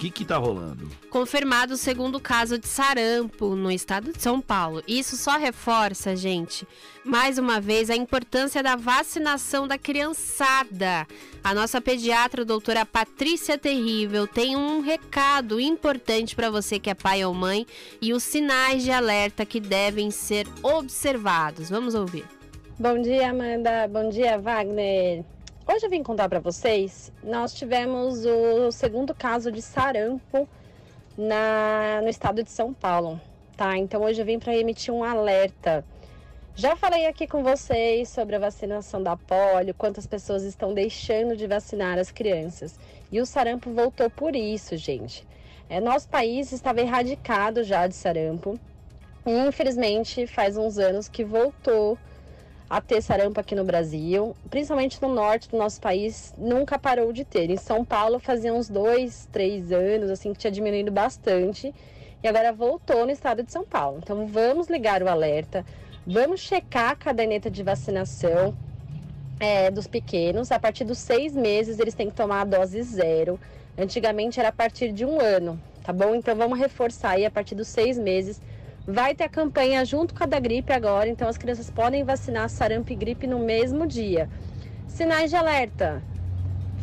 que que tá rolando? Confirmado o segundo caso de sarampo no estado de São Paulo. Isso só reforça, gente, mais uma vez a importância da vacinação da criançada. A nossa pediatra, a doutora Patrícia Terrível, tem um recado importante para você que é pai ou mãe e os sinais de alerta que devem ser observados. Vamos ouvir. Bom dia, Amanda. Bom dia, Wagner. Hoje eu vim contar para vocês, nós tivemos o segundo caso de sarampo na, no estado de São Paulo, tá? Então hoje eu vim para emitir um alerta. Já falei aqui com vocês sobre a vacinação da polio, quantas pessoas estão deixando de vacinar as crianças. E o sarampo voltou por isso, gente. É, nosso país estava erradicado já de sarampo. E infelizmente faz uns anos que voltou a ter sarampo aqui no Brasil, principalmente no norte do nosso país, nunca parou de ter. Em São Paulo fazia uns dois, três anos, assim, que tinha diminuído bastante, e agora voltou no estado de São Paulo. Então vamos ligar o alerta, vamos checar a caderneta de vacinação é, dos pequenos. A partir dos seis meses eles têm que tomar a dose zero. Antigamente era a partir de um ano, tá bom? Então vamos reforçar aí a partir dos seis meses Vai ter a campanha junto com a da gripe agora, então as crianças podem vacinar sarampo e gripe no mesmo dia. Sinais de alerta: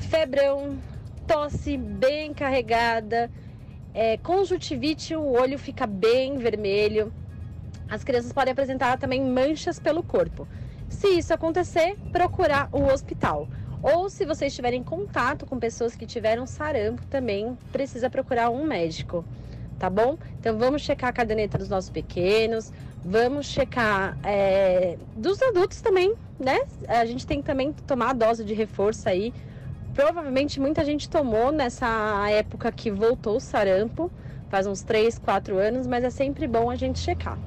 febrão, tosse bem carregada, é, conjuntivite, o olho fica bem vermelho. As crianças podem apresentar também manchas pelo corpo. Se isso acontecer, procurar o hospital. Ou se vocês estiverem em contato com pessoas que tiveram sarampo, também precisa procurar um médico tá bom? Então vamos checar a caderneta dos nossos pequenos, vamos checar é, dos adultos também, né? A gente tem que também tomar a dose de reforço aí. Provavelmente muita gente tomou nessa época que voltou o sarampo, faz uns 3, 4 anos, mas é sempre bom a gente checar,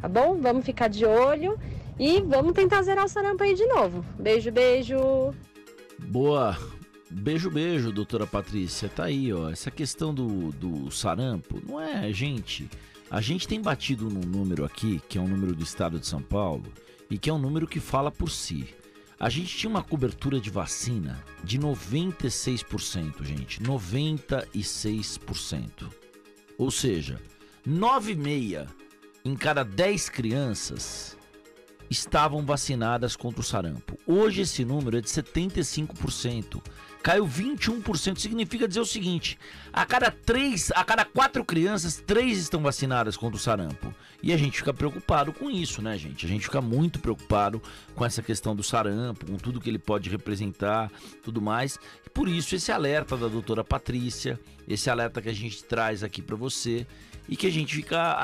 tá bom? Vamos ficar de olho e vamos tentar zerar o sarampo aí de novo. Beijo, beijo! Boa! Beijo, beijo, doutora Patrícia. Tá aí, ó. Essa questão do, do sarampo não é gente. A gente tem batido num número aqui, que é um número do estado de São Paulo, e que é um número que fala por si. A gente tinha uma cobertura de vacina de 96%, gente. 96%. Ou seja, 9,6 em cada 10 crianças estavam vacinadas contra o sarampo. Hoje esse número é de 75% caiu 21%. Significa dizer o seguinte: a cada três, a cada quatro crianças, três estão vacinadas contra o sarampo. E a gente fica preocupado com isso, né, gente? A gente fica muito preocupado com essa questão do sarampo, com tudo que ele pode representar, tudo mais. E por isso esse alerta da doutora Patrícia, esse alerta que a gente traz aqui para você e que a gente fica